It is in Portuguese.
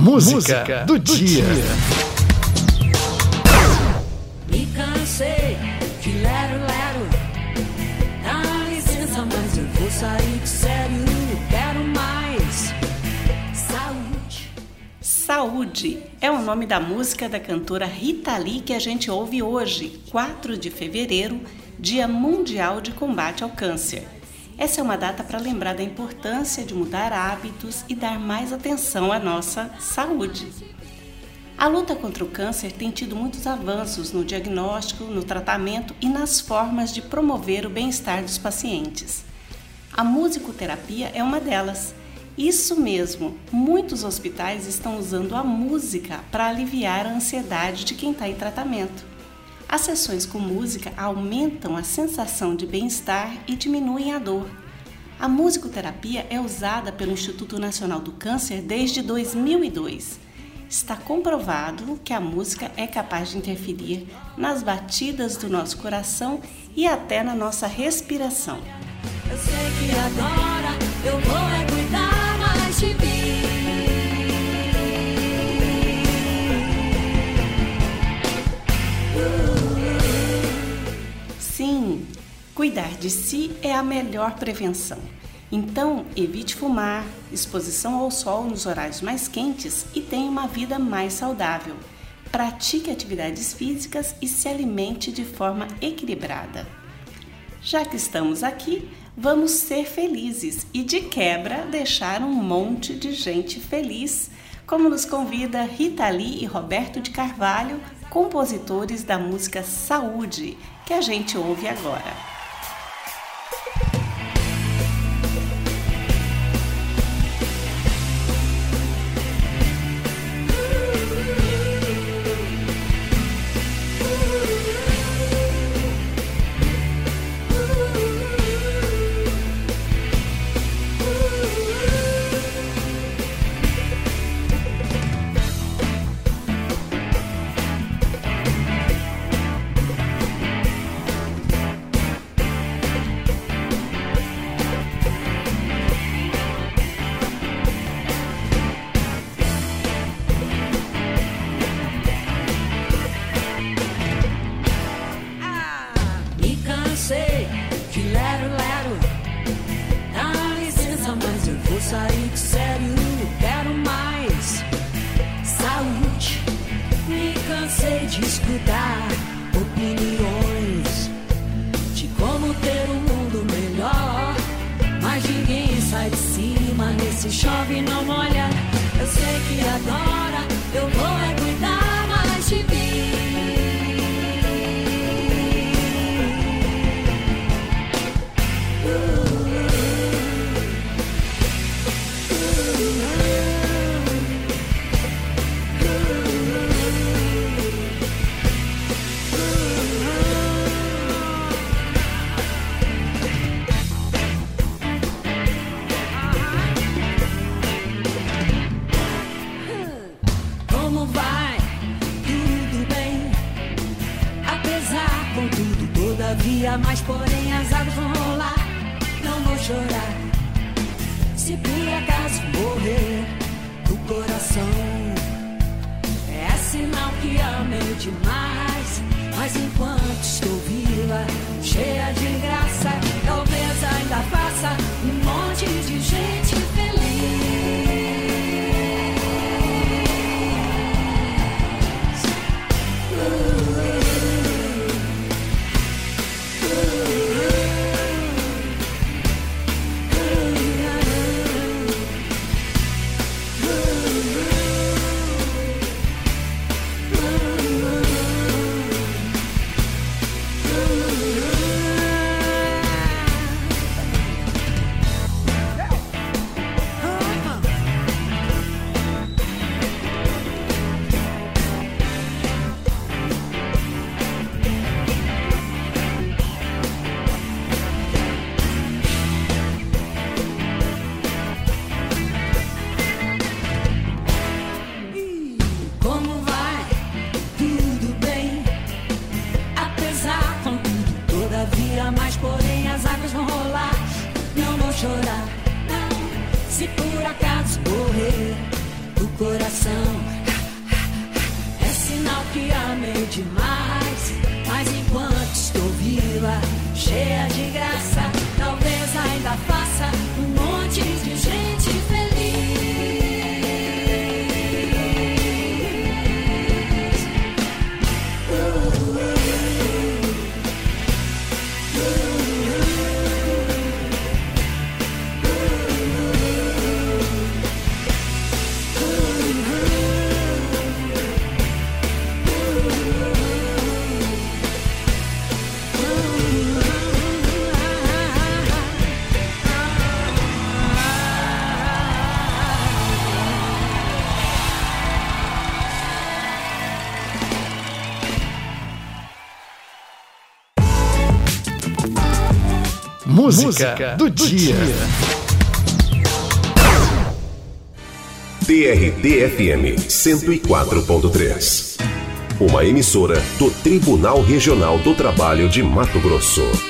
Música, Música do, do, dia. dia. Me cansei de lero, lero. Dá licença, mas eu vou sair de sério. Quero mais saúde. Saúde é o nome da música da cantora Rita Lee que a gente ouve hoje, 4 de fevereiro, Dia Mundial de Combate ao Câncer. Essa é uma data para lembrar da importância de mudar hábitos e dar mais atenção à nossa saúde. A luta contra o câncer tem tido muitos avanços no diagnóstico, no tratamento e nas formas de promover o bem-estar dos pacientes. A musicoterapia é uma delas. Isso mesmo, muitos hospitais estão usando a música para aliviar a ansiedade de quem está em tratamento. As sessões com música aumentam a sensação de bem-estar e diminuem a dor. A musicoterapia é usada pelo Instituto Nacional do Câncer desde 2002. Está comprovado que a música é capaz de interferir nas batidas do nosso coração e até na nossa respiração. Eu sei que agora eu vou é cuidar mais de mim. Cuidar de si é a melhor prevenção. Então, evite fumar, exposição ao sol nos horários mais quentes e tenha uma vida mais saudável. Pratique atividades físicas e se alimente de forma equilibrada. Já que estamos aqui, vamos ser felizes e de quebra deixar um monte de gente feliz, como nos convida Rita Lee e Roberto de Carvalho, compositores da música Saúde, que a gente ouve agora. Sair sério, quero mais saúde. Me cansei de escutar opiniões de como ter um mundo melhor. Mas ninguém sai de cima nesse chove não molha. Eu sei que agora eu vou é dia, mas porém as águas vão rolar. Não vou chorar. Se por acaso morrer do coração, é sinal que amei demais. Mas enquanto chorar. Não, se por acaso morrer do coração. É sinal que amei demais. Mas enquanto estou viva, cheia de graça, Música, Música do, do, dia. TRD-FM 104.3. Uma emissora do Tribunal Regional do Trabalho de Mato Grosso.